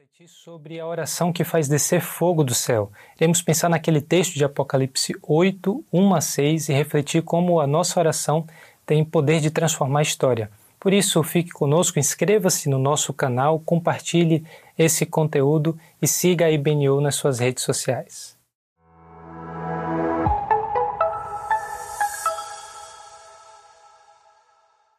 refletir sobre a oração que faz descer fogo do céu. Iremos pensar naquele texto de Apocalipse 8, 1 a 6 e refletir como a nossa oração tem poder de transformar a história. Por isso, fique conosco, inscreva-se no nosso canal, compartilhe esse conteúdo e siga a IBNU nas suas redes sociais.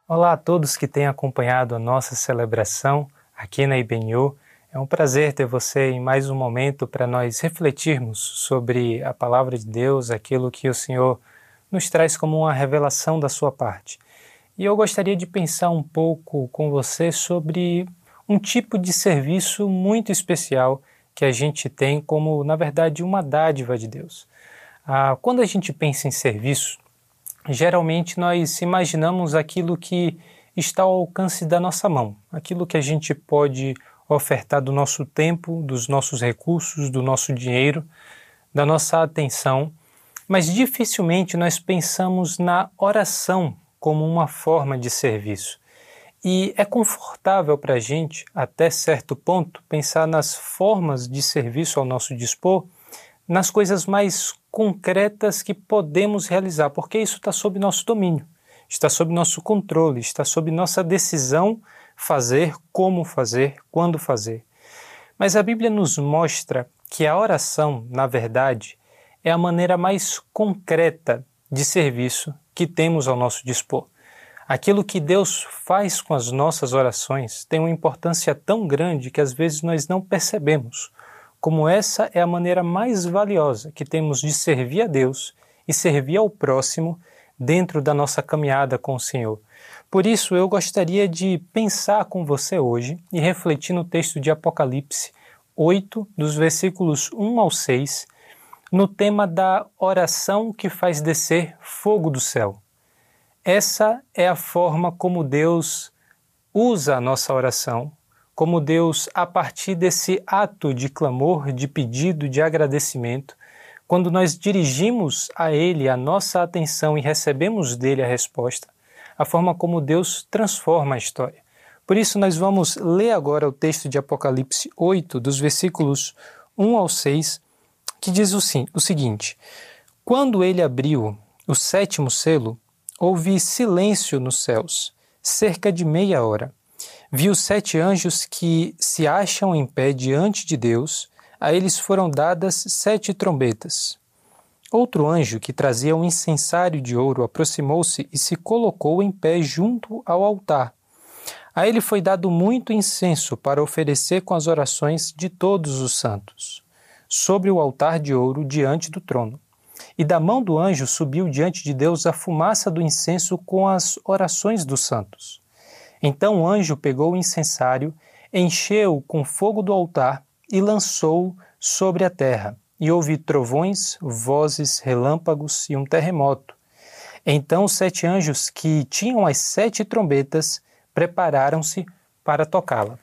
Olá a todos que têm acompanhado a nossa celebração aqui na IBNU. É um prazer ter você em mais um momento para nós refletirmos sobre a palavra de Deus, aquilo que o Senhor nos traz como uma revelação da sua parte. E eu gostaria de pensar um pouco com você sobre um tipo de serviço muito especial que a gente tem como, na verdade, uma dádiva de Deus. Ah, quando a gente pensa em serviço, geralmente nós imaginamos aquilo que está ao alcance da nossa mão, aquilo que a gente pode ofertar do nosso tempo, dos nossos recursos, do nosso dinheiro, da nossa atenção, mas dificilmente nós pensamos na oração como uma forma de serviço. E é confortável para a gente, até certo ponto, pensar nas formas de serviço ao nosso dispor, nas coisas mais concretas que podemos realizar, porque isso está sob nosso domínio, está sob nosso controle, está sob nossa decisão fazer, como fazer, quando fazer. Mas a Bíblia nos mostra que a oração, na verdade, é a maneira mais concreta de serviço que temos ao nosso dispor. Aquilo que Deus faz com as nossas orações tem uma importância tão grande que às vezes nós não percebemos, como essa é a maneira mais valiosa que temos de servir a Deus e servir ao próximo dentro da nossa caminhada com o Senhor. Por isso, eu gostaria de pensar com você hoje e refletir no texto de Apocalipse 8, dos versículos 1 ao 6, no tema da oração que faz descer fogo do céu. Essa é a forma como Deus usa a nossa oração, como Deus, a partir desse ato de clamor, de pedido, de agradecimento, quando nós dirigimos a Ele a nossa atenção e recebemos dele a resposta, a forma como Deus transforma a história. Por isso, nós vamos ler agora o texto de Apocalipse 8, dos versículos 1 ao 6, que diz o, seguinte: Quando ele abriu o sétimo selo, houve silêncio nos céus, cerca de meia hora. Vi os sete anjos que se acham em pé diante de Deus, a eles foram dadas sete trombetas. Outro anjo que trazia um incensário de ouro aproximou-se e se colocou em pé junto ao altar. A ele foi dado muito incenso para oferecer com as orações de todos os santos, sobre o altar de ouro diante do trono. E da mão do anjo subiu diante de Deus a fumaça do incenso com as orações dos santos. Então o anjo pegou o incensário, encheu com fogo do altar e lançou sobre a terra e ouvi trovões, vozes, relâmpagos e um terremoto. Então os sete anjos que tinham as sete trombetas prepararam-se para tocá-la.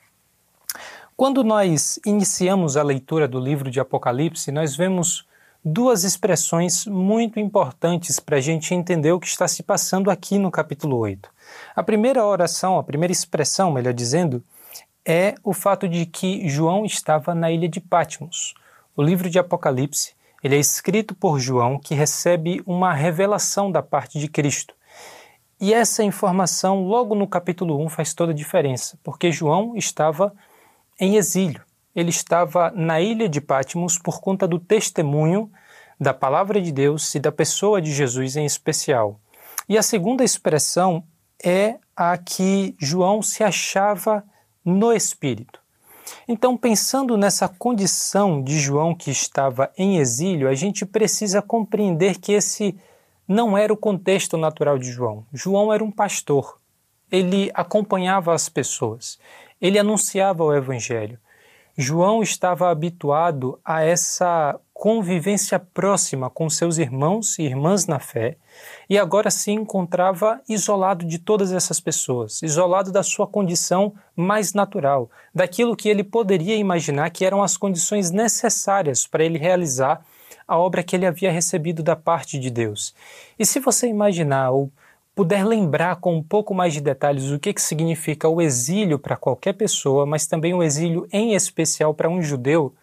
Quando nós iniciamos a leitura do livro de Apocalipse, nós vemos duas expressões muito importantes para a gente entender o que está se passando aqui no capítulo 8. A primeira oração, a primeira expressão, melhor dizendo, é o fato de que João estava na ilha de Patmos. O livro de Apocalipse ele é escrito por João, que recebe uma revelação da parte de Cristo. E essa informação, logo no capítulo 1, faz toda a diferença, porque João estava em exílio. Ele estava na ilha de Patmos por conta do testemunho da palavra de Deus e da pessoa de Jesus em especial. E a segunda expressão é a que João se achava no Espírito. Então, pensando nessa condição de João que estava em exílio, a gente precisa compreender que esse não era o contexto natural de João. João era um pastor. Ele acompanhava as pessoas. Ele anunciava o evangelho. João estava habituado a essa convivência próxima com seus irmãos e irmãs na fé, e agora se encontrava isolado de todas essas pessoas, isolado da sua condição mais natural, daquilo que ele poderia imaginar que eram as condições necessárias para ele realizar a obra que ele havia recebido da parte de Deus. E se você imaginar ou puder lembrar com um pouco mais de detalhes o que, que significa o exílio para qualquer pessoa, mas também o exílio em especial para um judeu,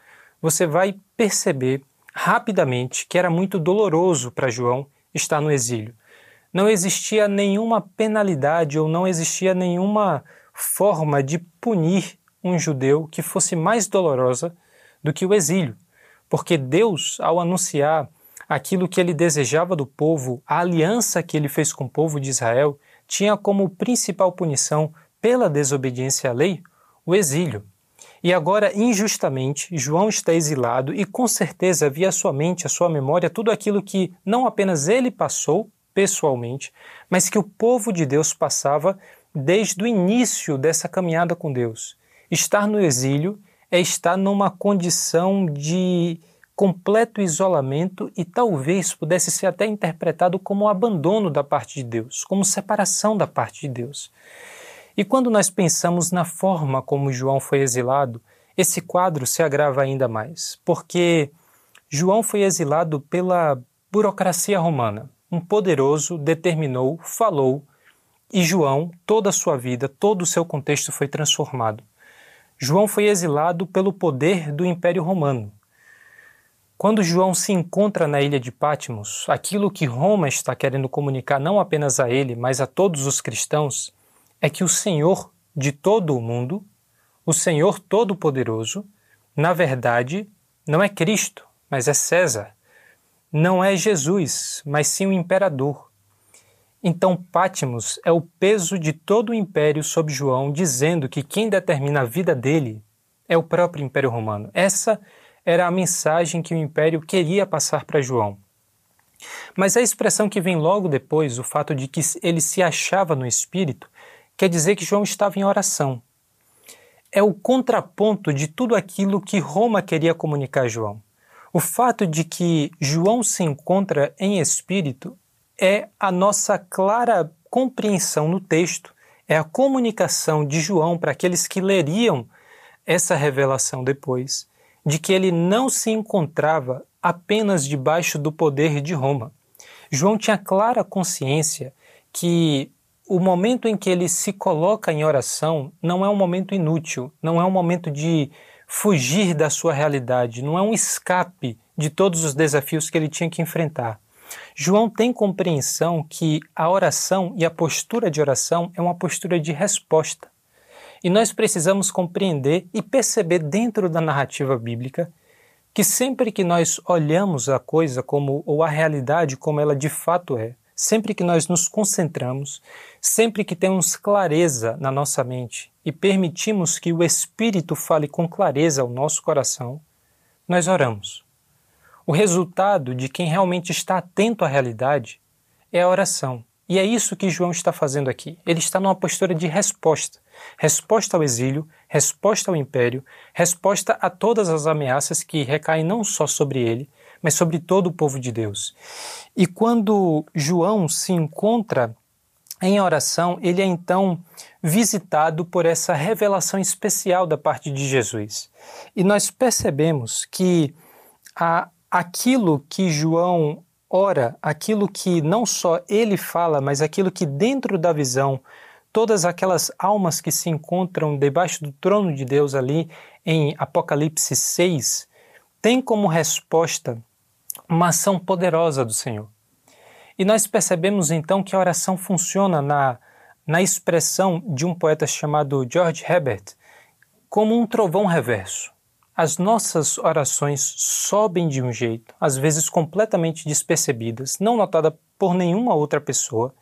você vai perceber rapidamente que era muito doloroso para João estar no exílio. Não existia nenhuma penalidade ou não existia nenhuma forma de punir um judeu que fosse mais dolorosa do que o exílio, porque Deus, ao anunciar aquilo que ele desejava do povo, a aliança que ele fez com o povo de Israel, tinha como principal punição pela desobediência à lei o exílio. E agora, injustamente, João está exilado e com certeza havia sua mente, à sua memória, tudo aquilo que não apenas ele passou pessoalmente, mas que o povo de Deus passava desde o início dessa caminhada com Deus. Estar no exílio é estar numa condição de completo isolamento e talvez pudesse ser até interpretado como abandono da parte de Deus, como separação da parte de Deus. E quando nós pensamos na forma como João foi exilado, esse quadro se agrava ainda mais, porque João foi exilado pela burocracia romana. Um poderoso determinou, falou, e João, toda a sua vida, todo o seu contexto foi transformado. João foi exilado pelo poder do Império Romano. Quando João se encontra na ilha de Patmos, aquilo que Roma está querendo comunicar não apenas a ele, mas a todos os cristãos, é que o Senhor de todo o mundo, o Senhor Todo-Poderoso, na verdade, não é Cristo, mas é César. Não é Jesus, mas sim o imperador. Então, Pátimos é o peso de todo o império sobre João, dizendo que quem determina a vida dele é o próprio Império Romano. Essa era a mensagem que o império queria passar para João. Mas a expressão que vem logo depois, o fato de que ele se achava no espírito, quer dizer que João estava em oração. É o contraponto de tudo aquilo que Roma queria comunicar a João. O fato de que João se encontra em espírito é a nossa clara compreensão no texto, é a comunicação de João para aqueles que leriam essa revelação depois, de que ele não se encontrava apenas debaixo do poder de Roma. João tinha clara consciência que o momento em que ele se coloca em oração não é um momento inútil, não é um momento de fugir da sua realidade, não é um escape de todos os desafios que ele tinha que enfrentar. João tem compreensão que a oração e a postura de oração é uma postura de resposta. E nós precisamos compreender e perceber dentro da narrativa bíblica que sempre que nós olhamos a coisa como ou a realidade como ela de fato é, sempre que nós nos concentramos, sempre que temos clareza na nossa mente e permitimos que o Espírito fale com clareza ao nosso coração, nós oramos. O resultado de quem realmente está atento à realidade é a oração. E é isso que João está fazendo aqui. Ele está numa postura de resposta. Resposta ao exílio, resposta ao império, resposta a todas as ameaças que recaem não só sobre ele, mas sobre todo o povo de Deus. E quando João se encontra em oração, ele é então visitado por essa revelação especial da parte de Jesus. E nós percebemos que a aquilo que João ora, aquilo que não só ele fala, mas aquilo que dentro da visão, todas aquelas almas que se encontram debaixo do trono de Deus ali em Apocalipse 6, tem como resposta uma ação poderosa do Senhor. E nós percebemos então que a oração funciona na, na expressão de um poeta chamado George Herbert como um trovão reverso. As nossas orações sobem de um jeito, às vezes completamente despercebidas, não notada por nenhuma outra pessoa,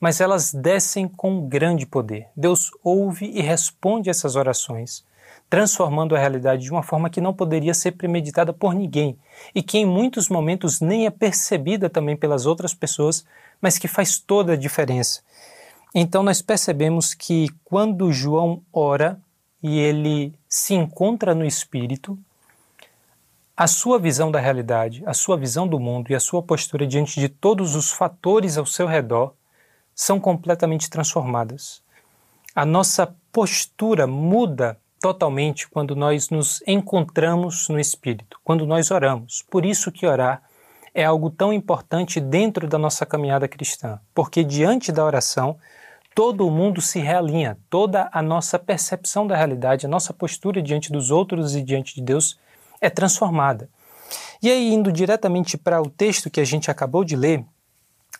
mas elas descem com grande poder. Deus ouve e responde essas orações, transformando a realidade de uma forma que não poderia ser premeditada por ninguém e que em muitos momentos nem é percebida também pelas outras pessoas, mas que faz toda a diferença. Então nós percebemos que quando João ora, e ele se encontra no espírito, a sua visão da realidade, a sua visão do mundo e a sua postura diante de todos os fatores ao seu redor são completamente transformadas. A nossa postura muda totalmente quando nós nos encontramos no espírito, quando nós oramos. Por isso que orar é algo tão importante dentro da nossa caminhada cristã, porque diante da oração, todo o mundo se realinha, toda a nossa percepção da realidade, a nossa postura diante dos outros e diante de Deus é transformada. E aí, indo diretamente para o texto que a gente acabou de ler,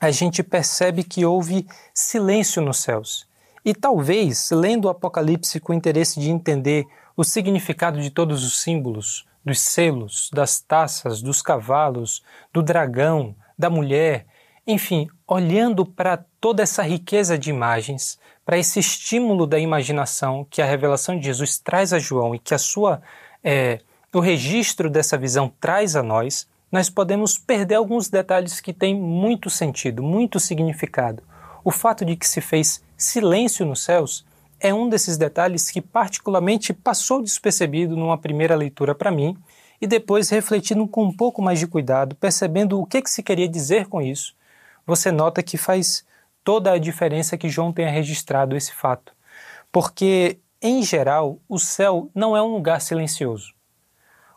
a gente percebe que houve silêncio nos céus. E talvez, lendo o Apocalipse com interesse de entender o significado de todos os símbolos, dos selos, das taças, dos cavalos, do dragão, da mulher, enfim, olhando para toda essa riqueza de imagens, para esse estímulo da imaginação que a revelação de Jesus traz a João e que a sua é, o registro dessa visão traz a nós, nós podemos perder alguns detalhes que têm muito sentido, muito significado. O fato de que se fez silêncio nos céus é um desses detalhes que particularmente passou despercebido numa primeira leitura para mim e depois refletindo com um pouco mais de cuidado, percebendo o que, que se queria dizer com isso, você nota que faz toda a diferença que João tenha registrado esse fato. Porque, em geral, o céu não é um lugar silencioso.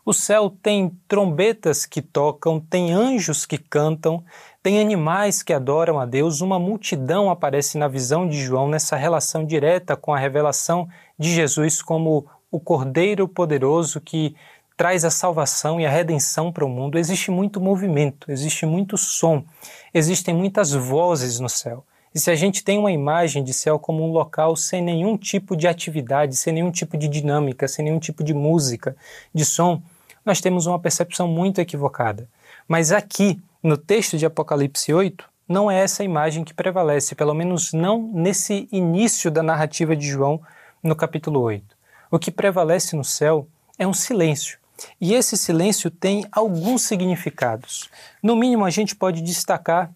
O céu tem trombetas que tocam, tem anjos que cantam, tem animais que adoram a Deus, uma multidão aparece na visão de João nessa relação direta com a revelação de Jesus como o Cordeiro poderoso que traz a salvação e a redenção para o mundo. Existe muito movimento, existe muito som, existem muitas vozes no céu. E se a gente tem uma imagem de céu como um local sem nenhum tipo de atividade, sem nenhum tipo de dinâmica, sem nenhum tipo de música, de som, nós temos uma percepção muito equivocada. Mas aqui, no texto de Apocalipse 8, não é essa imagem que prevalece, pelo menos não nesse início da narrativa de João no capítulo 8. O que prevalece no céu é um silêncio. E esse silêncio tem alguns significados. No mínimo, a gente pode destacar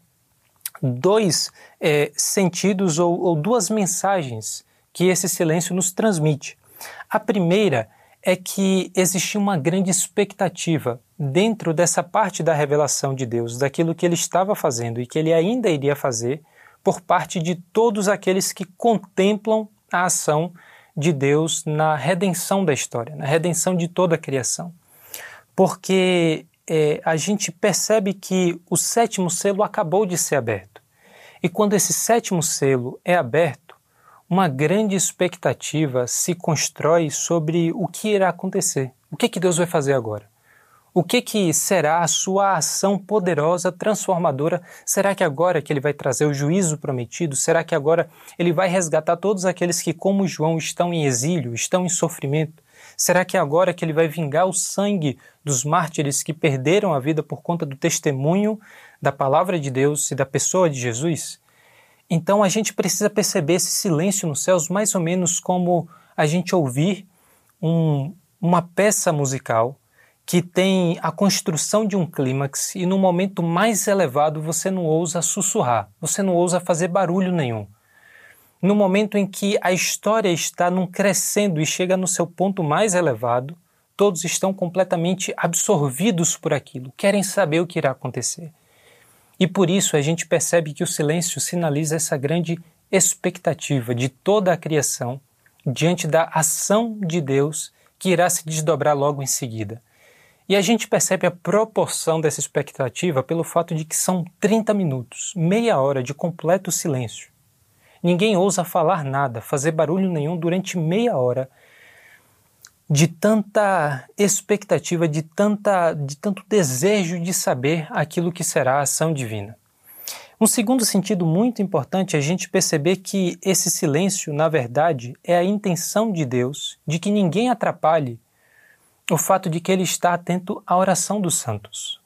dois é, sentidos ou, ou duas mensagens que esse silêncio nos transmite. A primeira é que existia uma grande expectativa dentro dessa parte da revelação de Deus, daquilo que ele estava fazendo e que ele ainda iria fazer por parte de todos aqueles que contemplam a ação de Deus na redenção da história, na redenção de toda a criação. Porque é, a gente percebe que o sétimo selo acabou de ser aberto. E quando esse sétimo selo é aberto, uma grande expectativa se constrói sobre o que irá acontecer. O que, que Deus vai fazer agora? O que, que será a sua ação poderosa, transformadora? Será que agora que ele vai trazer o juízo prometido? Será que agora ele vai resgatar todos aqueles que, como João, estão em exílio, estão em sofrimento? Será que agora que ele vai vingar o sangue dos mártires que perderam a vida por conta do testemunho da palavra de Deus e da pessoa de Jesus? Então a gente precisa perceber esse silêncio nos céus mais ou menos como a gente ouvir um, uma peça musical que tem a construção de um clímax e no momento mais elevado você não ousa sussurrar, você não ousa fazer barulho nenhum. No momento em que a história está num crescendo e chega no seu ponto mais elevado, todos estão completamente absorvidos por aquilo, querem saber o que irá acontecer. E por isso a gente percebe que o silêncio sinaliza essa grande expectativa de toda a criação diante da ação de Deus que irá se desdobrar logo em seguida. E a gente percebe a proporção dessa expectativa pelo fato de que são 30 minutos, meia hora de completo silêncio. Ninguém ousa falar nada, fazer barulho nenhum durante meia hora de tanta expectativa, de, tanta, de tanto desejo de saber aquilo que será a ação divina. Um segundo sentido muito importante é a gente perceber que esse silêncio, na verdade, é a intenção de Deus de que ninguém atrapalhe o fato de que Ele está atento à oração dos santos.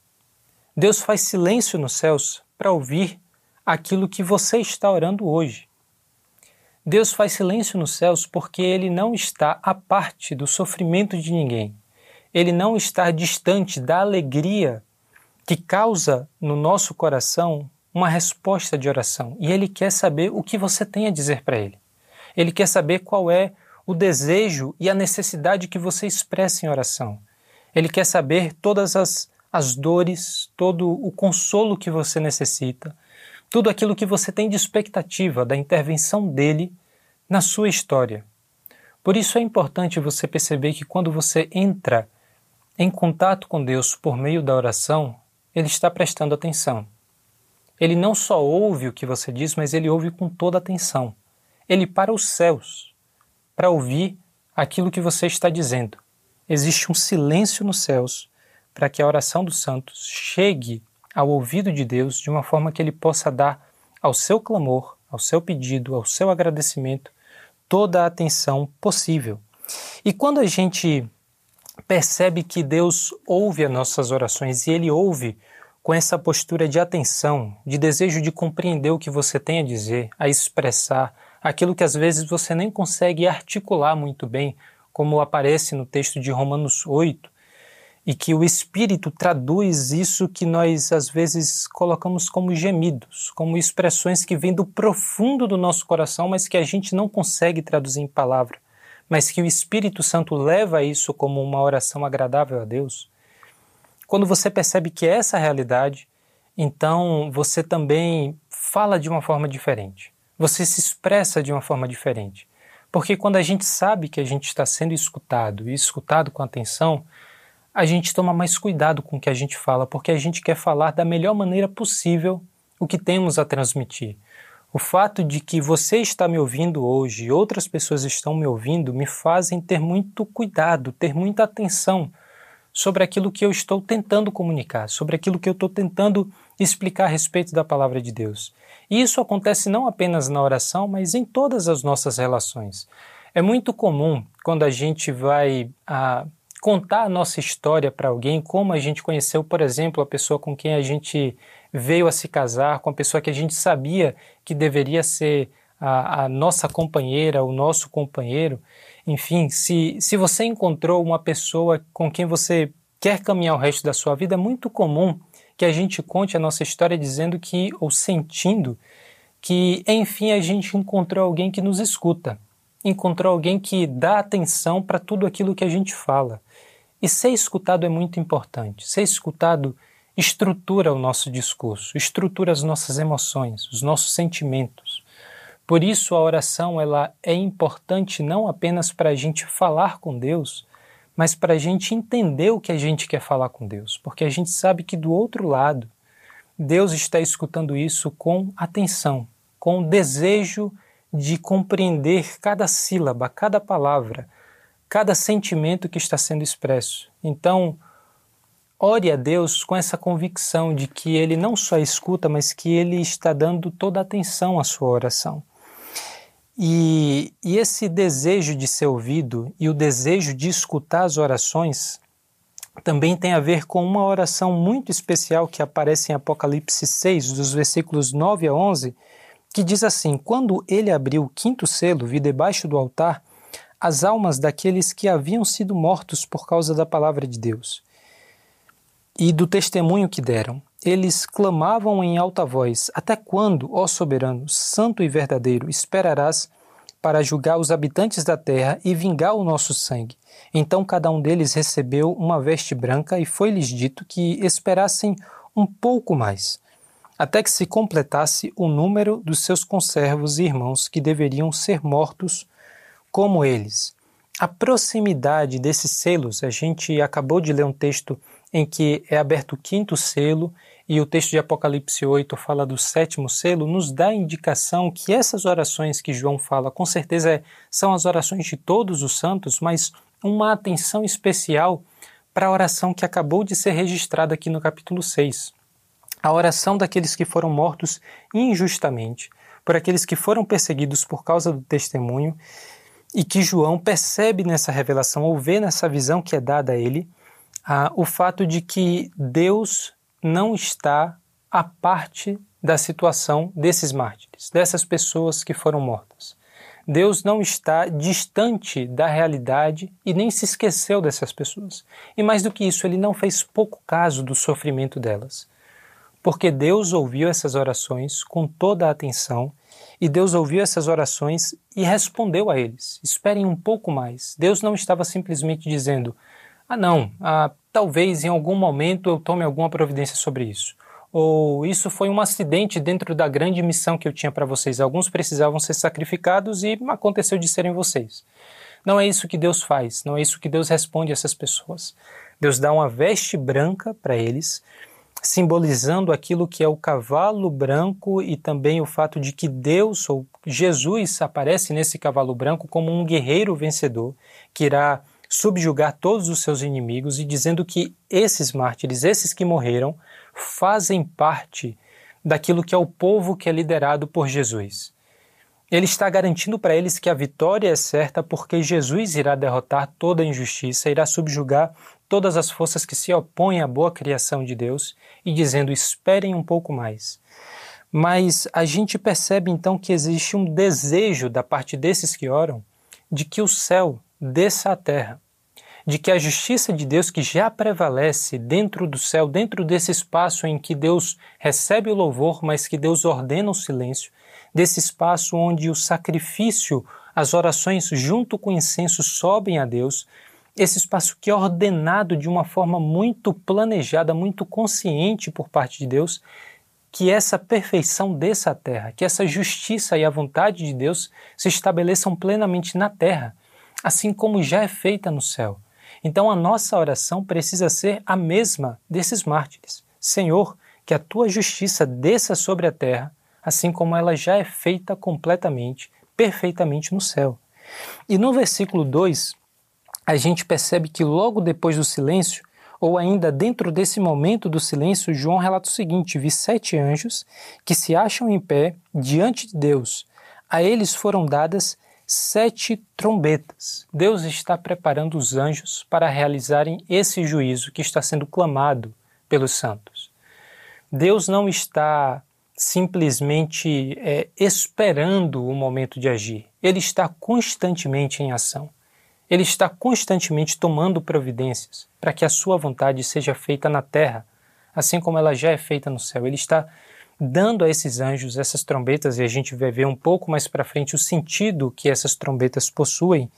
Deus faz silêncio nos céus para ouvir aquilo que você está orando hoje. Deus faz silêncio nos céus porque ele não está à parte do sofrimento de ninguém. Ele não está distante da alegria que causa no nosso coração uma resposta de oração. E ele quer saber o que você tem a dizer para ele. Ele quer saber qual é o desejo e a necessidade que você expressa em oração. Ele quer saber todas as, as dores, todo o consolo que você necessita, tudo aquilo que você tem de expectativa da intervenção dele na sua história. Por isso é importante você perceber que quando você entra em contato com Deus por meio da oração, ele está prestando atenção. Ele não só ouve o que você diz, mas ele ouve com toda atenção. Ele para os céus para ouvir aquilo que você está dizendo. Existe um silêncio nos céus para que a oração dos santos chegue ao ouvido de Deus de uma forma que ele possa dar ao seu clamor, ao seu pedido, ao seu agradecimento toda a atenção possível. E quando a gente percebe que Deus ouve as nossas orações e ele ouve com essa postura de atenção, de desejo de compreender o que você tem a dizer, a expressar, aquilo que às vezes você nem consegue articular muito bem, como aparece no texto de Romanos 8, e que o Espírito traduz isso que nós às vezes colocamos como gemidos, como expressões que vêm do profundo do nosso coração, mas que a gente não consegue traduzir em palavra, mas que o Espírito Santo leva isso como uma oração agradável a Deus. Quando você percebe que é essa realidade, então você também fala de uma forma diferente. Você se expressa de uma forma diferente. Porque quando a gente sabe que a gente está sendo escutado e escutado com atenção, a gente toma mais cuidado com o que a gente fala, porque a gente quer falar da melhor maneira possível o que temos a transmitir. O fato de que você está me ouvindo hoje e outras pessoas estão me ouvindo me fazem ter muito cuidado, ter muita atenção sobre aquilo que eu estou tentando comunicar, sobre aquilo que eu estou tentando explicar a respeito da palavra de Deus. E isso acontece não apenas na oração, mas em todas as nossas relações. É muito comum quando a gente vai a, contar a nossa história para alguém, como a gente conheceu, por exemplo, a pessoa com quem a gente veio a se casar, com a pessoa que a gente sabia que deveria ser a, a nossa companheira, o nosso companheiro. Enfim, se, se você encontrou uma pessoa com quem você quer caminhar o resto da sua vida, é muito comum que a gente conte a nossa história dizendo que, ou sentindo, que enfim a gente encontrou alguém que nos escuta, encontrou alguém que dá atenção para tudo aquilo que a gente fala. E ser escutado é muito importante. Ser escutado estrutura o nosso discurso, estrutura as nossas emoções, os nossos sentimentos. Por isso a oração ela é importante não apenas para a gente falar com Deus, mas para a gente entender o que a gente quer falar com Deus, porque a gente sabe que do outro lado Deus está escutando isso com atenção, com desejo de compreender cada sílaba, cada palavra, cada sentimento que está sendo expresso. Então, ore a Deus com essa convicção de que Ele não só escuta, mas que Ele está dando toda a atenção à sua oração. E, e, esse desejo de ser ouvido e o desejo de escutar as orações também tem a ver com uma oração muito especial que aparece em Apocalipse 6, dos versículos 9 a 11, que diz assim: Quando ele abriu o quinto selo, vi debaixo do altar as almas daqueles que haviam sido mortos por causa da palavra de Deus e do testemunho que deram. Eles clamavam em alta voz: Até quando, ó soberano, santo e verdadeiro, esperarás para julgar os habitantes da terra e vingar o nosso sangue? Então cada um deles recebeu uma veste branca e foi-lhes dito que esperassem um pouco mais, até que se completasse o número dos seus conservos e irmãos que deveriam ser mortos como eles. A proximidade desses selos, a gente acabou de ler um texto em que é aberto o quinto selo e o texto de Apocalipse 8 fala do sétimo selo, nos dá a indicação que essas orações que João fala, com certeza é, são as orações de todos os santos, mas uma atenção especial para a oração que acabou de ser registrada aqui no capítulo 6. A oração daqueles que foram mortos injustamente, por aqueles que foram perseguidos por causa do testemunho, e que João percebe nessa revelação, ou vê nessa visão que é dada a ele, ah, o fato de que Deus não está à parte da situação desses mártires, dessas pessoas que foram mortas. Deus não está distante da realidade e nem se esqueceu dessas pessoas. E mais do que isso, ele não fez pouco caso do sofrimento delas. Porque Deus ouviu essas orações com toda a atenção e Deus ouviu essas orações e respondeu a eles. Esperem um pouco mais. Deus não estava simplesmente dizendo: Ah, não, ah, talvez em algum momento eu tome alguma providência sobre isso. Ou isso foi um acidente dentro da grande missão que eu tinha para vocês. Alguns precisavam ser sacrificados e aconteceu de serem vocês. Não é isso que Deus faz, não é isso que Deus responde a essas pessoas. Deus dá uma veste branca para eles, simbolizando aquilo que é o cavalo branco e também o fato de que Deus ou Jesus aparece nesse cavalo branco como um guerreiro vencedor que irá subjugar todos os seus inimigos e dizendo que esses mártires, esses que morreram, fazem parte daquilo que é o povo que é liderado por Jesus. Ele está garantindo para eles que a vitória é certa porque Jesus irá derrotar toda a injustiça, irá subjugar todas as forças que se opõem à boa criação de Deus e dizendo: esperem um pouco mais. Mas a gente percebe então que existe um desejo da parte desses que oram de que o céu desça à terra, de que a justiça de Deus que já prevalece dentro do céu, dentro desse espaço em que Deus recebe o louvor, mas que Deus ordena o silêncio, desse espaço onde o sacrifício, as orações junto com o incenso sobem a Deus, esse espaço que é ordenado de uma forma muito planejada, muito consciente por parte de Deus, que essa perfeição desça à terra, que essa justiça e a vontade de Deus se estabeleçam plenamente na terra, assim como já é feita no céu. Então a nossa oração precisa ser a mesma desses mártires. Senhor, que a tua justiça desça sobre a terra, assim como ela já é feita completamente, perfeitamente no céu. E no versículo 2, a gente percebe que logo depois do silêncio, ou ainda dentro desse momento do silêncio, João relata o seguinte: Vi sete anjos que se acham em pé diante de Deus. A eles foram dadas sete trombetas. Deus está preparando os anjos para realizarem esse juízo que está sendo clamado pelos santos. Deus não está simplesmente é, esperando o momento de agir, ele está constantemente em ação. Ele está constantemente tomando providências para que a sua vontade seja feita na terra, assim como ela já é feita no céu. Ele está dando a esses anjos essas trombetas, e a gente vai ver um pouco mais para frente o sentido que essas trombetas possuem,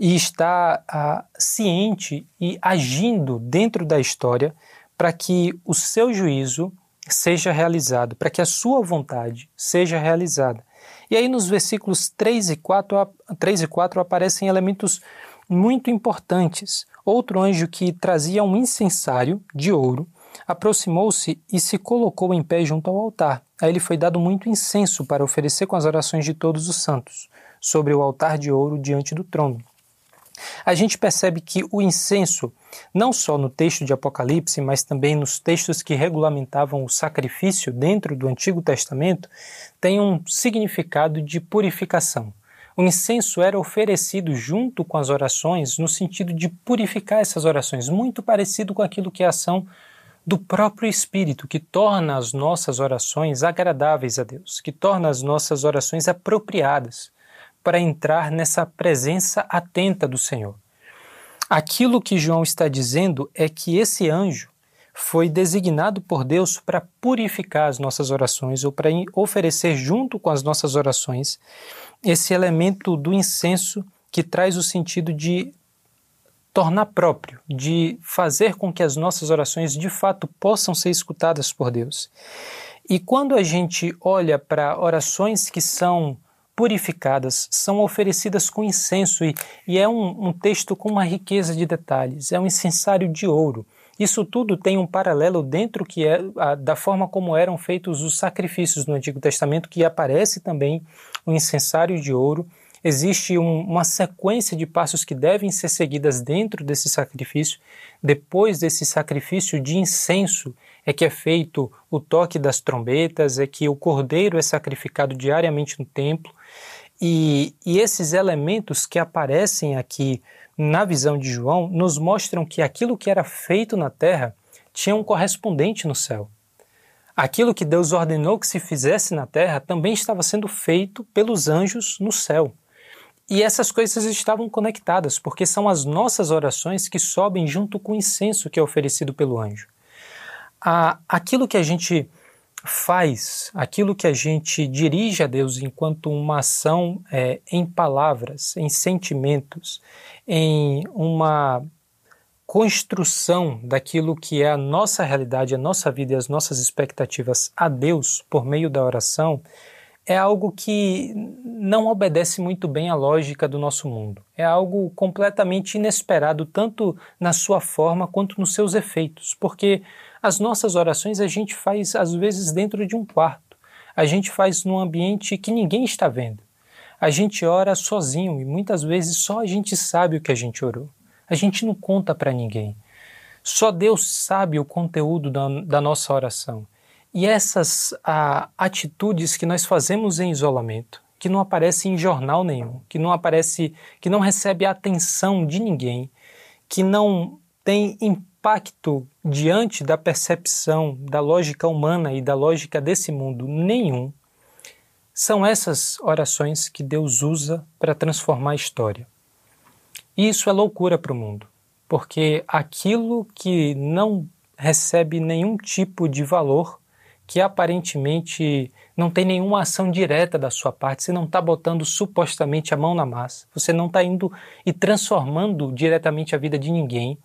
e está ah, ciente e agindo dentro da história para que o seu juízo seja realizado, para que a sua vontade seja realizada. E aí nos versículos 3 e 4, 3 e 4 aparecem elementos muito importantes. Outro anjo que trazia um incensário de ouro aproximou-se e se colocou em pé junto ao altar. A ele foi dado muito incenso para oferecer com as orações de todos os santos, sobre o altar de ouro diante do trono. A gente percebe que o incenso, não só no texto de Apocalipse, mas também nos textos que regulamentavam o sacrifício dentro do Antigo Testamento, tem um significado de purificação. O incenso era oferecido junto com as orações no sentido de purificar essas orações, muito parecido com aquilo que é a ação do próprio Espírito, que torna as nossas orações agradáveis a Deus, que torna as nossas orações apropriadas para entrar nessa presença atenta do Senhor. Aquilo que João está dizendo é que esse anjo foi designado por Deus para purificar as nossas orações ou para oferecer junto com as nossas orações esse elemento do incenso que traz o sentido de tornar próprio, de fazer com que as nossas orações de fato possam ser escutadas por Deus. E quando a gente olha para orações que são purificadas, são oferecidas com incenso, e, e é um, um texto com uma riqueza de detalhes, é um incensário de ouro. Isso tudo tem um paralelo dentro que é a, da forma como eram feitos os sacrifícios no Antigo Testamento, que aparece também o incensário de ouro existe um, uma sequência de passos que devem ser seguidas dentro desse sacrifício. Depois desse sacrifício de incenso é que é feito o toque das trombetas, é que o cordeiro é sacrificado diariamente no templo. E, e esses elementos que aparecem aqui na visão de João nos mostram que aquilo que era feito na terra tinha um correspondente no céu. Aquilo que Deus ordenou que se fizesse na terra também estava sendo feito pelos anjos no céu. E essas coisas estavam conectadas, porque são as nossas orações que sobem junto com o incenso que é oferecido pelo anjo. aquilo que a gente faz, aquilo que a gente dirige a Deus enquanto uma ação é, em palavras, em sentimentos, em uma construção daquilo que é a nossa realidade, a nossa vida e as nossas expectativas a Deus por meio da oração, é algo que não obedece muito bem à lógica do nosso mundo. É algo completamente inesperado, tanto na sua forma quanto nos seus efeitos, porque as nossas orações a gente faz às vezes dentro de um quarto, a gente faz num ambiente que ninguém está vendo. A gente ora sozinho e muitas vezes só a gente sabe o que a gente orou. A gente não conta para ninguém. Só Deus sabe o conteúdo da, da nossa oração. E essas atitudes que nós fazemos em isolamento, que não aparecem em jornal nenhum, que não aparece, que não recebe a atenção de ninguém, que não tem impacto diante da percepção da lógica humana e da lógica desse mundo nenhum, são essas orações que Deus usa para transformar a história. E isso é loucura para o mundo, porque aquilo que não recebe nenhum tipo de valor que aparentemente não tem nenhuma ação direta da sua parte, você não está botando supostamente a mão na massa, você não está indo e transformando diretamente a vida de ninguém.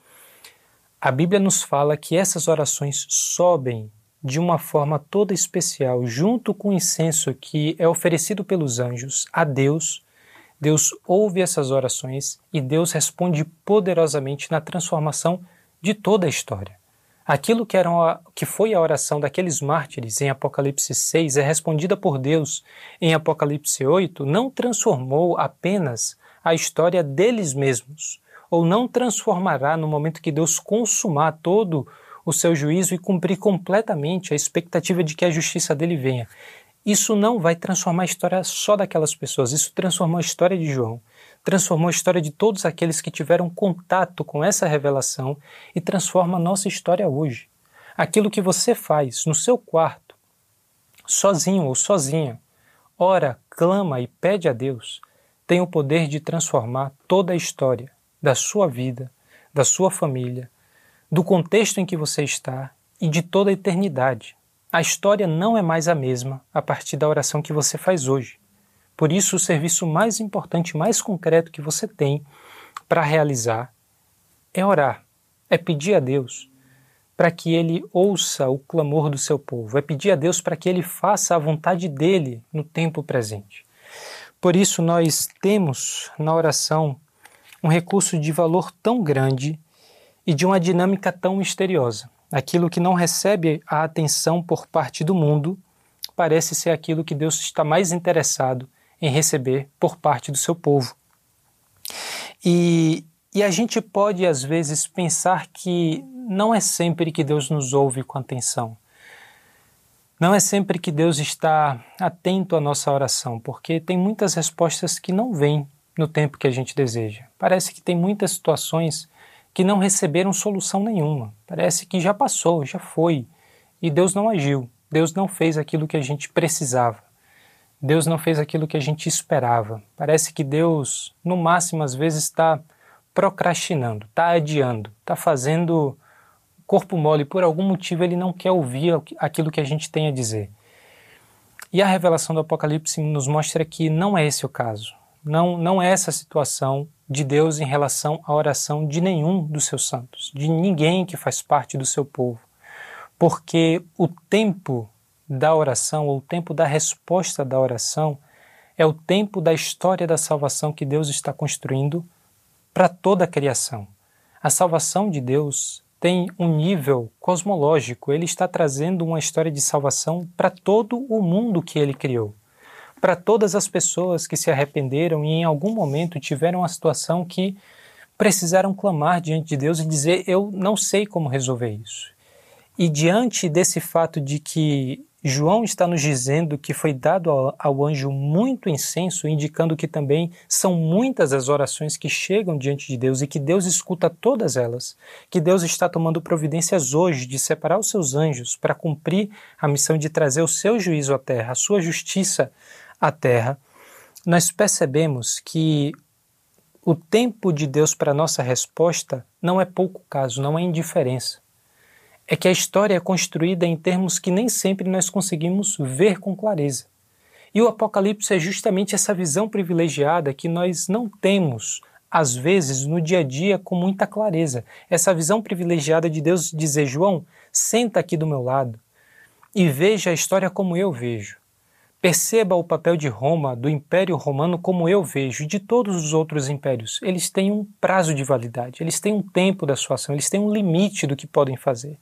A Bíblia nos fala que essas orações sobem de uma forma toda especial, junto com o incenso que é oferecido pelos anjos a Deus. Deus ouve essas orações e Deus responde poderosamente na transformação de toda a história. Aquilo que, era uma, que foi a oração daqueles mártires em Apocalipse 6 é respondida por Deus em Apocalipse 8, não transformou apenas a história deles mesmos, ou não transformará no momento que Deus consumar todo o seu juízo e cumprir completamente a expectativa de que a justiça dele venha. Isso não vai transformar a história só daquelas pessoas, isso transformou a história de João transformou a história de todos aqueles que tiveram contato com essa revelação e transforma a nossa história hoje. Aquilo que você faz no seu quarto, sozinho ou sozinha, ora, clama e pede a Deus, tem o poder de transformar toda a história da sua vida, da sua família, do contexto em que você está e de toda a eternidade. A história não é mais a mesma a partir da oração que você faz hoje. Por isso, o serviço mais importante, mais concreto que você tem para realizar é orar, é pedir a Deus para que Ele ouça o clamor do seu povo, é pedir a Deus para que Ele faça a vontade dele no tempo presente. Por isso, nós temos na oração um recurso de valor tão grande e de uma dinâmica tão misteriosa. Aquilo que não recebe a atenção por parte do mundo parece ser aquilo que Deus está mais interessado em receber por parte do seu povo. E, e a gente pode, às vezes, pensar que não é sempre que Deus nos ouve com atenção. Não é sempre que Deus está atento à nossa oração, porque tem muitas respostas que não vêm no tempo que a gente deseja. Parece que tem muitas situações que não receberam solução nenhuma. Parece que já passou, já foi, e Deus não agiu. Deus não fez aquilo que a gente precisava. Deus não fez aquilo que a gente esperava. Parece que Deus, no máximo, às vezes está procrastinando, está adiando, está fazendo corpo mole. Por algum motivo ele não quer ouvir aquilo que a gente tem a dizer. E a revelação do Apocalipse nos mostra que não é esse o caso. Não, não é essa a situação de Deus em relação à oração de nenhum dos seus santos, de ninguém que faz parte do seu povo. Porque o tempo da oração, ou o tempo da resposta da oração, é o tempo da história da salvação que Deus está construindo para toda a criação. A salvação de Deus tem um nível cosmológico, ele está trazendo uma história de salvação para todo o mundo que ele criou. Para todas as pessoas que se arrependeram e em algum momento tiveram uma situação que precisaram clamar diante de Deus e dizer: Eu não sei como resolver isso. E diante desse fato de que João está nos dizendo que foi dado ao, ao, anjo muito incenso, indicando que também são muitas as orações que chegam diante de Deus e que Deus escuta todas elas, que Deus está tomando providências hoje de separar os seus anjos para cumprir a missão de trazer o seu juízo à terra, a sua justiça à terra. Nós percebemos que o tempo de Deus para nossa resposta não é pouco caso, não é indiferença é que a história é construída em termos que nem sempre nós conseguimos ver com clareza. E o Apocalipse é justamente essa visão privilegiada que nós não temos, às vezes, no dia a dia com muita clareza. Essa visão privilegiada de Deus dizer: João, senta aqui do meu lado e veja a história como eu vejo. Perceba o papel de Roma, do Império Romano, como eu vejo, de todos os outros impérios. Eles têm um prazo de validade, eles têm um tempo da sua ação, eles têm um limite do que podem fazer.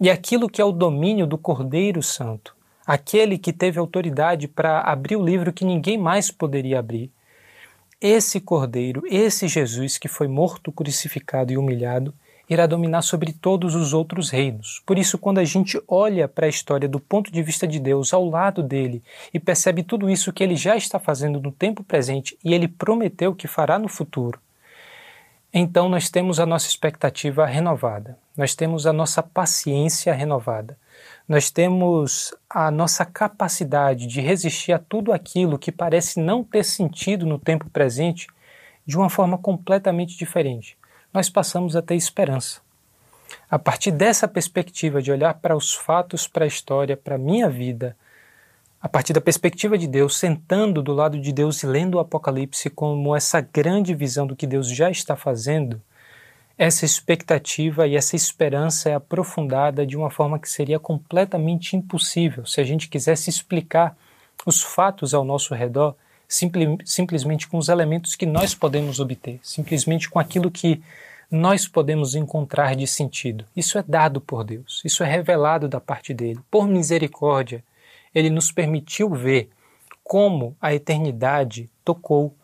E aquilo que é o domínio do Cordeiro Santo, aquele que teve autoridade para abrir o livro que ninguém mais poderia abrir, esse Cordeiro, esse Jesus que foi morto, crucificado e humilhado, irá dominar sobre todos os outros reinos. Por isso, quando a gente olha para a história do ponto de vista de Deus ao lado dele e percebe tudo isso que ele já está fazendo no tempo presente e ele prometeu que fará no futuro, então nós temos a nossa expectativa renovada, nós temos a nossa paciência renovada, nós temos a nossa capacidade de resistir a tudo aquilo que parece não ter sentido no tempo presente de uma forma completamente diferente nós passamos a ter esperança. A partir dessa perspectiva de olhar para os fatos, para a história, para a minha vida, a partir da perspectiva de Deus, sentando do lado de Deus e lendo o Apocalipse como essa grande visão do que Deus já está fazendo, essa expectativa e essa esperança é aprofundada de uma forma que seria completamente impossível se a gente quisesse explicar os fatos ao nosso redor simple, simplesmente com os elementos que nós podemos obter, simplesmente com aquilo que nós podemos encontrar de sentido. Isso é dado por Deus, isso é revelado da parte dele. Por misericórdia, ele nos permitiu ver como a eternidade tocou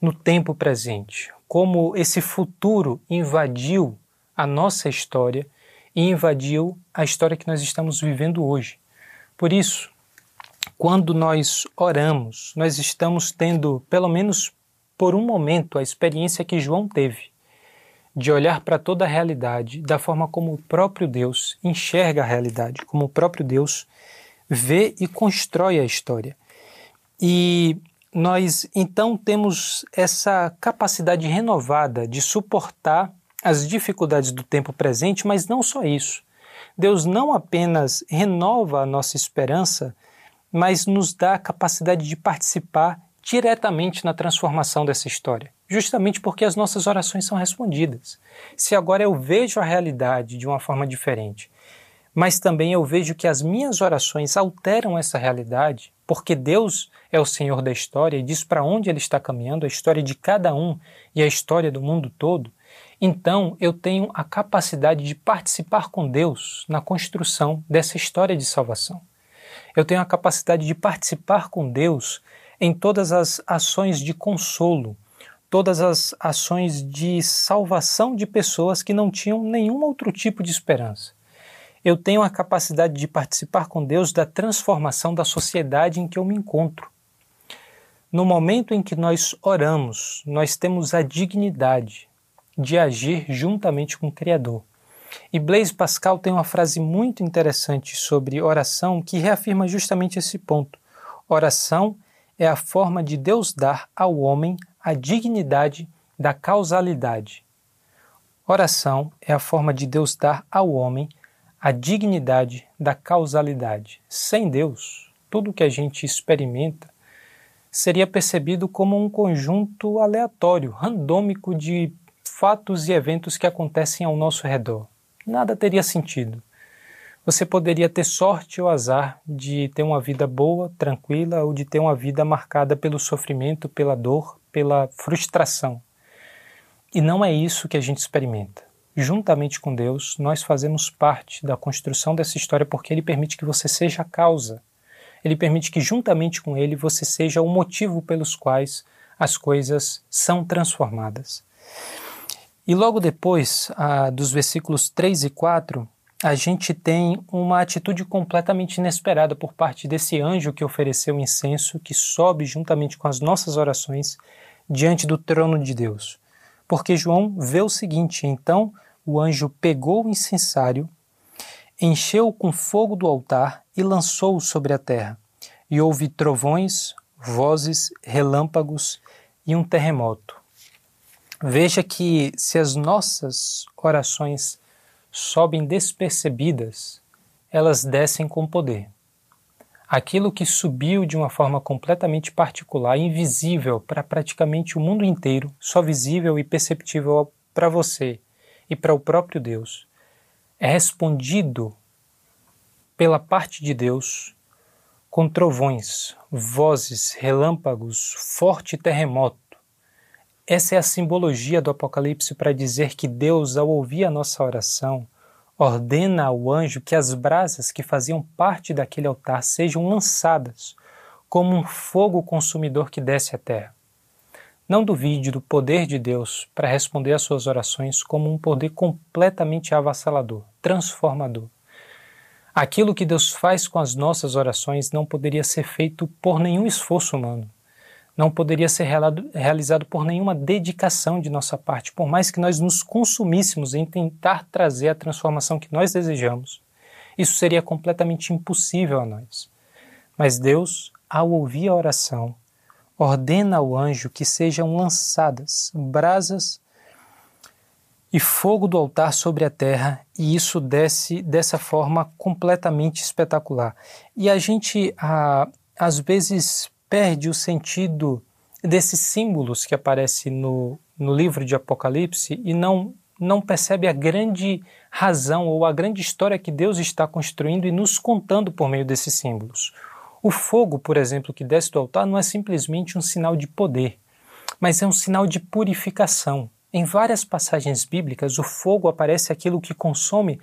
no tempo presente, como esse futuro invadiu a nossa história e invadiu a história que nós estamos vivendo hoje. Por isso, quando nós oramos, nós estamos tendo, pelo menos por um momento, a experiência que João teve de olhar para toda a realidade da forma como o próprio Deus enxerga a realidade, como o próprio Deus vê e constrói a história. E nós então temos essa capacidade renovada de suportar as dificuldades do tempo presente, mas não só isso. Deus não apenas renova a nossa esperança mas nos dá a capacidade de participar diretamente na transformação dessa história, justamente porque as nossas orações são respondidas. Se agora eu vejo a realidade de uma forma diferente, mas também eu vejo que as minhas orações alteram essa realidade, porque Deus é o Senhor da história e diz para onde Ele está caminhando, a história de cada um e a história do mundo todo, então eu tenho a capacidade de participar com Deus na construção dessa história de salvação eu tenho a capacidade de participar com Deus em todas as ações de consolo, todas as ações de salvação de pessoas que não tinham nenhum outro tipo de esperança. Eu tenho a capacidade de participar com Deus da transformação da sociedade em que eu me encontro. No momento em que nós oramos, nós temos a dignidade de agir juntamente com o Criador. E Blaise Pascal tem uma frase muito interessante sobre oração que reafirma justamente esse ponto. Oração é a forma de Deus dar ao homem a dignidade da causalidade. Oração é a forma de Deus dar ao homem a dignidade da causalidade. Sem Deus, tudo que a gente experimenta seria percebido como um conjunto aleatório, randômico de fatos e eventos que acontecem ao nosso redor nada teria sentido. Você poderia ter sorte ou azar de ter uma vida boa, tranquila, ou de ter uma vida marcada pelo sofrimento, pela dor, pela frustração. E não é isso que a gente experimenta. Juntamente com Deus, nós fazemos parte da construção dessa história porque Ele permite que você seja a causa. Ele permite que, juntamente com Ele, você seja o motivo pelos quais as coisas são transformadas. E logo depois ah, dos versículos 3 e 4, a gente tem uma atitude completamente inesperada por parte desse anjo que ofereceu incenso, que sobe juntamente com as nossas orações diante do trono de Deus. Porque João vê o seguinte: então o anjo pegou o incensário, encheu-o com fogo do altar e lançou-o sobre a terra. E houve trovões, vozes, relâmpagos e um terremoto. Veja que se as nossas orações sobem despercebidas, elas descem com poder. Aquilo que subiu de uma forma completamente particular, invisível para praticamente o mundo inteiro, só visível e perceptível para você e para o próprio Deus, é respondido pela parte de Deus com trovões, vozes, relâmpagos, forte terremoto. Essa é a simbologia do Apocalipse para dizer que Deus, ao ouvir a nossa oração, ordena ao anjo que as brasas que faziam parte daquele altar sejam lançadas como um fogo consumidor que desce à terra. Não duvide do poder de Deus para responder às suas orações como um poder completamente avassalador, transformador. Aquilo que Deus faz com as nossas orações não poderia ser feito por nenhum esforço humano. Não poderia ser realizado por nenhuma dedicação de nossa parte, por mais que nós nos consumíssemos em tentar trazer a transformação que nós desejamos. Isso seria completamente impossível a nós. Mas Deus, ao ouvir a oração, ordena ao anjo que sejam lançadas brasas e fogo do altar sobre a terra, e isso desce dessa forma completamente espetacular. E a gente, a, às vezes, perde o sentido desses símbolos que aparecem no, no livro de Apocalipse e não, não percebe a grande razão ou a grande história que Deus está construindo e nos contando por meio desses símbolos. O fogo, por exemplo, que desce do altar não é simplesmente um sinal de poder, mas é um sinal de purificação. Em várias passagens bíblicas, o fogo aparece aquilo que consome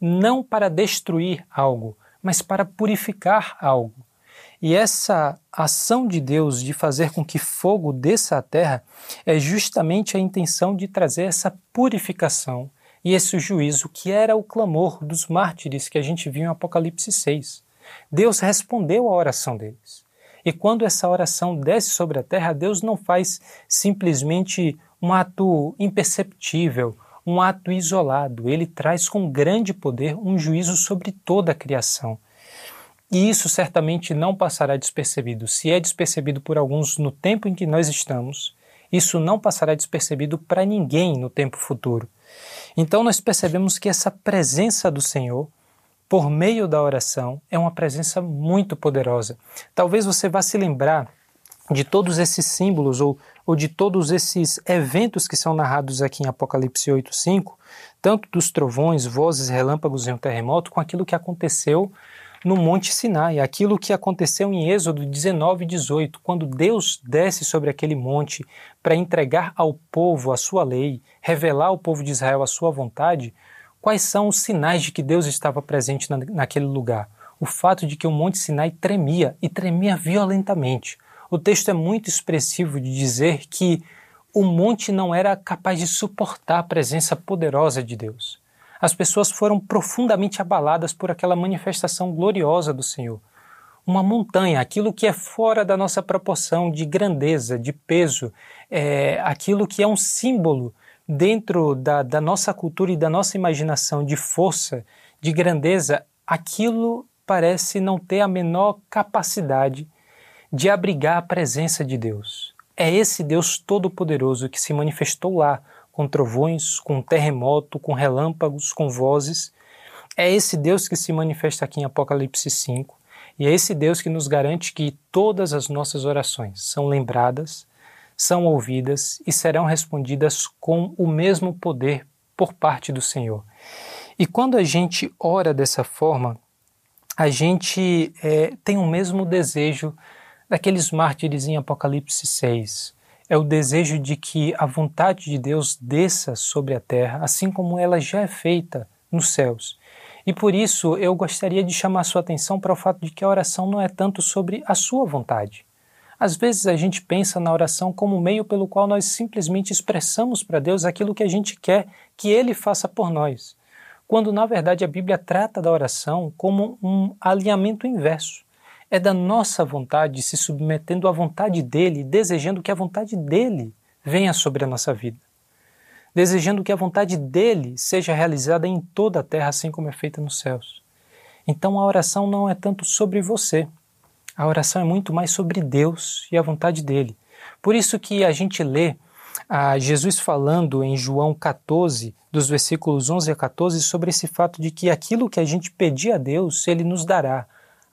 não para destruir algo, mas para purificar algo. E essa ação de Deus de fazer com que fogo desça à terra é justamente a intenção de trazer essa purificação e esse juízo que era o clamor dos mártires que a gente viu em Apocalipse 6. Deus respondeu à oração deles. E quando essa oração desce sobre a terra, Deus não faz simplesmente um ato imperceptível, um ato isolado. Ele traz com grande poder um juízo sobre toda a criação. E isso certamente não passará despercebido. Se é despercebido por alguns no tempo em que nós estamos, isso não passará despercebido para ninguém no tempo futuro. Então nós percebemos que essa presença do Senhor por meio da oração é uma presença muito poderosa. Talvez você vá se lembrar de todos esses símbolos ou, ou de todos esses eventos que são narrados aqui em Apocalipse 8:5, tanto dos trovões, vozes, relâmpagos e um terremoto, com aquilo que aconteceu no Monte Sinai, aquilo que aconteceu em Êxodo 19 e 18, quando Deus desce sobre aquele monte para entregar ao povo a sua lei, revelar ao povo de Israel a sua vontade, Quais são os sinais de que Deus estava presente na, naquele lugar? O fato de que o Monte Sinai tremia e tremia violentamente. O texto é muito expressivo de dizer que o monte não era capaz de suportar a presença poderosa de Deus. As pessoas foram profundamente abaladas por aquela manifestação gloriosa do Senhor. Uma montanha, aquilo que é fora da nossa proporção de grandeza, de peso, é, aquilo que é um símbolo dentro da, da nossa cultura e da nossa imaginação de força, de grandeza, aquilo parece não ter a menor capacidade de abrigar a presença de Deus. É esse Deus Todo-Poderoso que se manifestou lá, com trovões, com terremoto, com relâmpagos, com vozes. É esse Deus que se manifesta aqui em Apocalipse 5. E é esse Deus que nos garante que todas as nossas orações são lembradas, são ouvidas e serão respondidas com o mesmo poder por parte do Senhor. E quando a gente ora dessa forma, a gente é, tem o mesmo desejo daqueles mártires em Apocalipse 6. É o desejo de que a vontade de Deus desça sobre a terra, assim como ela já é feita nos céus. E por isso eu gostaria de chamar sua atenção para o fato de que a oração não é tanto sobre a sua vontade, às vezes a gente pensa na oração como meio pelo qual nós simplesmente expressamos para Deus aquilo que a gente quer que Ele faça por nós, quando na verdade a Bíblia trata da oração como um alinhamento inverso. É da nossa vontade se submetendo à vontade dele, desejando que a vontade dele venha sobre a nossa vida. Desejando que a vontade dele seja realizada em toda a terra, assim como é feita nos céus. Então a oração não é tanto sobre você, a oração é muito mais sobre Deus e a vontade dele. Por isso que a gente lê a Jesus falando em João 14, dos versículos 11 a 14, sobre esse fato de que aquilo que a gente pedir a Deus, ele nos dará.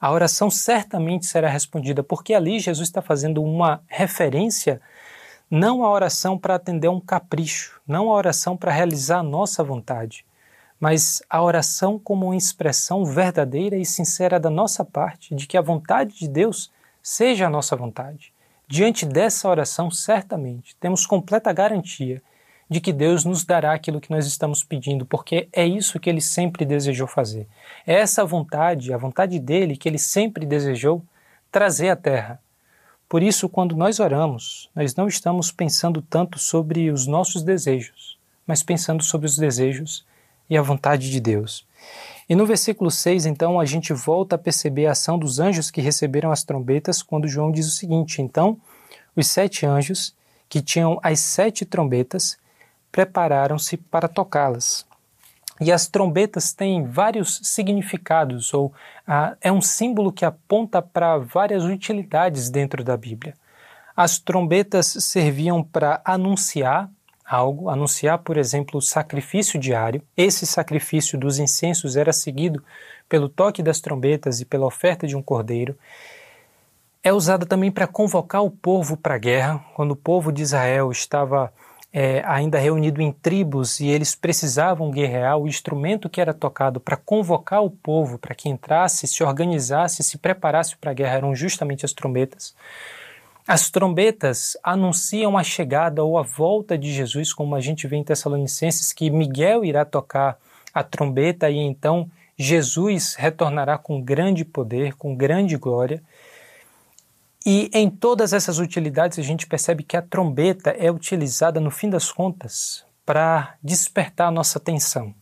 A oração certamente será respondida, porque ali Jesus está fazendo uma referência não à oração para atender a um capricho, não à oração para realizar a nossa vontade, mas a oração como uma expressão verdadeira e sincera da nossa parte de que a vontade de Deus seja a nossa vontade. Diante dessa oração, certamente, temos completa garantia de que Deus nos dará aquilo que nós estamos pedindo, porque é isso que ele sempre desejou fazer. É essa vontade, a vontade dele que ele sempre desejou trazer à terra. Por isso, quando nós oramos, nós não estamos pensando tanto sobre os nossos desejos, mas pensando sobre os desejos e a vontade de Deus. E no versículo 6, então, a gente volta a perceber a ação dos anjos que receberam as trombetas, quando João diz o seguinte: Então, os sete anjos, que tinham as sete trombetas, prepararam-se para tocá-las. E as trombetas têm vários significados, ou ah, é um símbolo que aponta para várias utilidades dentro da Bíblia. As trombetas serviam para anunciar algo, anunciar, por exemplo, o sacrifício diário. Esse sacrifício dos incensos era seguido pelo toque das trombetas e pela oferta de um cordeiro. É usada também para convocar o povo para a guerra, quando o povo de Israel estava é, ainda reunido em tribos e eles precisavam guerrear, o instrumento que era tocado para convocar o povo para que entrasse, se organizasse, se preparasse para a guerra eram justamente as trombetas. As trombetas anunciam a chegada ou a volta de Jesus, como a gente vê em Tessalonicenses, que Miguel irá tocar a trombeta e então Jesus retornará com grande poder, com grande glória. E em todas essas utilidades a gente percebe que a trombeta é utilizada, no fim das contas, para despertar a nossa atenção.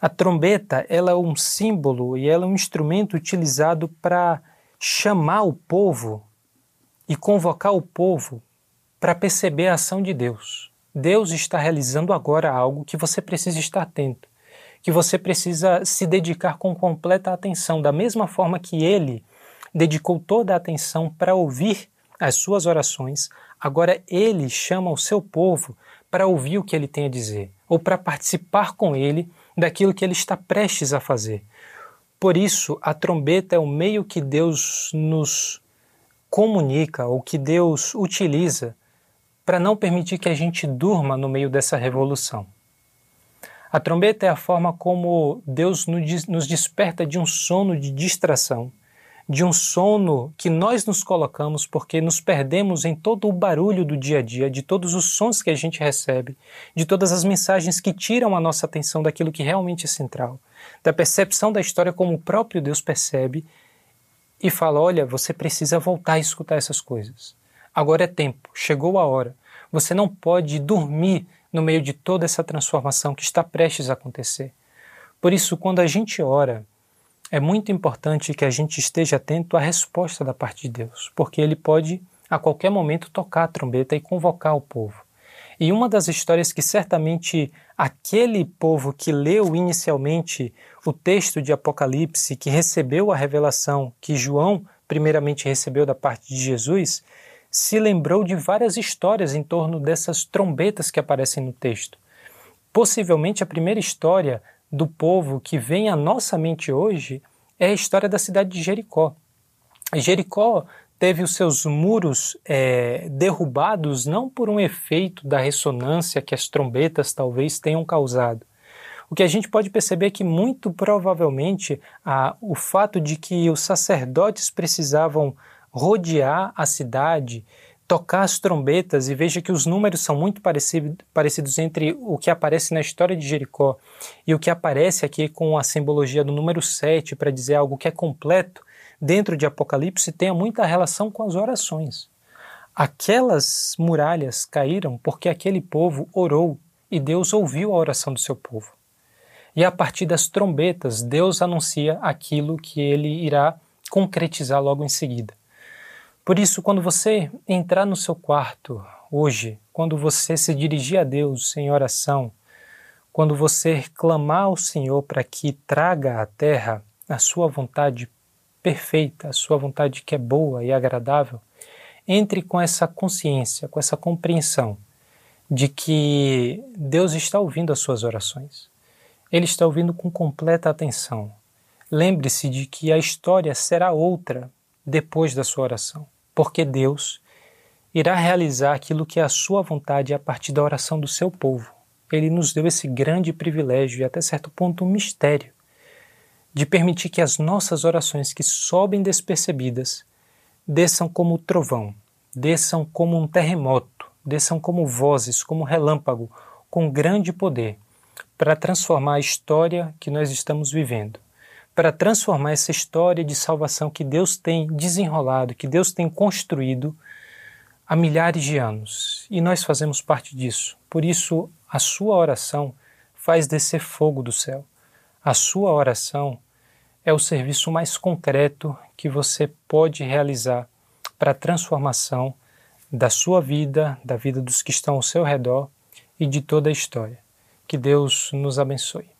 A trombeta ela é um símbolo e ela é um instrumento utilizado para chamar o povo e convocar o povo para perceber a ação de Deus. Deus está realizando agora algo que você precisa estar atento, que você precisa se dedicar com completa atenção, da mesma forma que ele dedicou toda a atenção para ouvir as suas orações, agora ele chama o seu povo para ouvir o que ele tem a dizer, ou para participar com ele daquilo que ele está prestes a fazer. Por isso, a trombeta é o meio que Deus nos comunica ou que Deus utiliza para não permitir que a gente durma no meio dessa revolução. A trombeta é a forma como Deus nos desperta de um sono de distração, de um sono que nós nos colocamos porque nos perdemos em todo o barulho do dia a dia, de todos os sons que a gente recebe, de todas as mensagens que tiram a nossa atenção daquilo que realmente é central, da percepção da história como o próprio Deus percebe e fala: olha, você precisa voltar a escutar essas coisas. Agora é tempo, chegou a hora. Você não pode dormir no meio de toda essa transformação que está prestes a acontecer. Por isso, quando a gente ora, é muito importante que a gente esteja atento à resposta da parte de Deus, porque Ele pode a qualquer momento tocar a trombeta e convocar o povo. E uma das histórias que certamente aquele povo que leu inicialmente o texto de Apocalipse, que recebeu a revelação que João primeiramente recebeu da parte de Jesus, se lembrou de várias histórias em torno dessas trombetas que aparecem no texto. Possivelmente a primeira história do povo que vem à nossa mente hoje é a história da cidade de Jericó. Jericó teve os seus muros é, derrubados não por um efeito da ressonância que as trombetas talvez tenham causado. O que a gente pode perceber é que, muito provavelmente, a, o fato de que os sacerdotes precisavam rodear a cidade, tocar as trombetas, e veja que os números são muito parecido, parecidos entre o que aparece na história de Jericó e o que aparece aqui com a simbologia do número 7 para dizer algo que é completo dentro de Apocalipse tenha muita relação com as orações. Aquelas muralhas caíram porque aquele povo orou e Deus ouviu a oração do seu povo. E a partir das trombetas, Deus anuncia aquilo que ele irá concretizar logo em seguida. Por isso, quando você entrar no seu quarto hoje, quando você se dirigir a Deus em oração, quando você clamar ao Senhor para que traga à terra a sua vontade perfeita, a sua vontade que é boa e agradável, entre com essa consciência, com essa compreensão de que Deus está ouvindo as suas orações. Ele está ouvindo com completa atenção. Lembre-se de que a história será outra depois da sua oração, porque Deus irá realizar aquilo que é a sua vontade a partir da oração do seu povo. ele nos deu esse grande privilégio e até certo ponto um mistério de permitir que as nossas orações que sobem despercebidas desçam como trovão, desçam como um terremoto, desçam como vozes, como relâmpago, com grande poder, para transformar a história que nós estamos vivendo, para transformar essa história de salvação que Deus tem desenrolado, que Deus tem construído há milhares de anos. E nós fazemos parte disso. Por isso, a sua oração faz descer fogo do céu. A sua oração é o serviço mais concreto que você pode realizar para a transformação da sua vida, da vida dos que estão ao seu redor e de toda a história. Que Deus nos abençoe.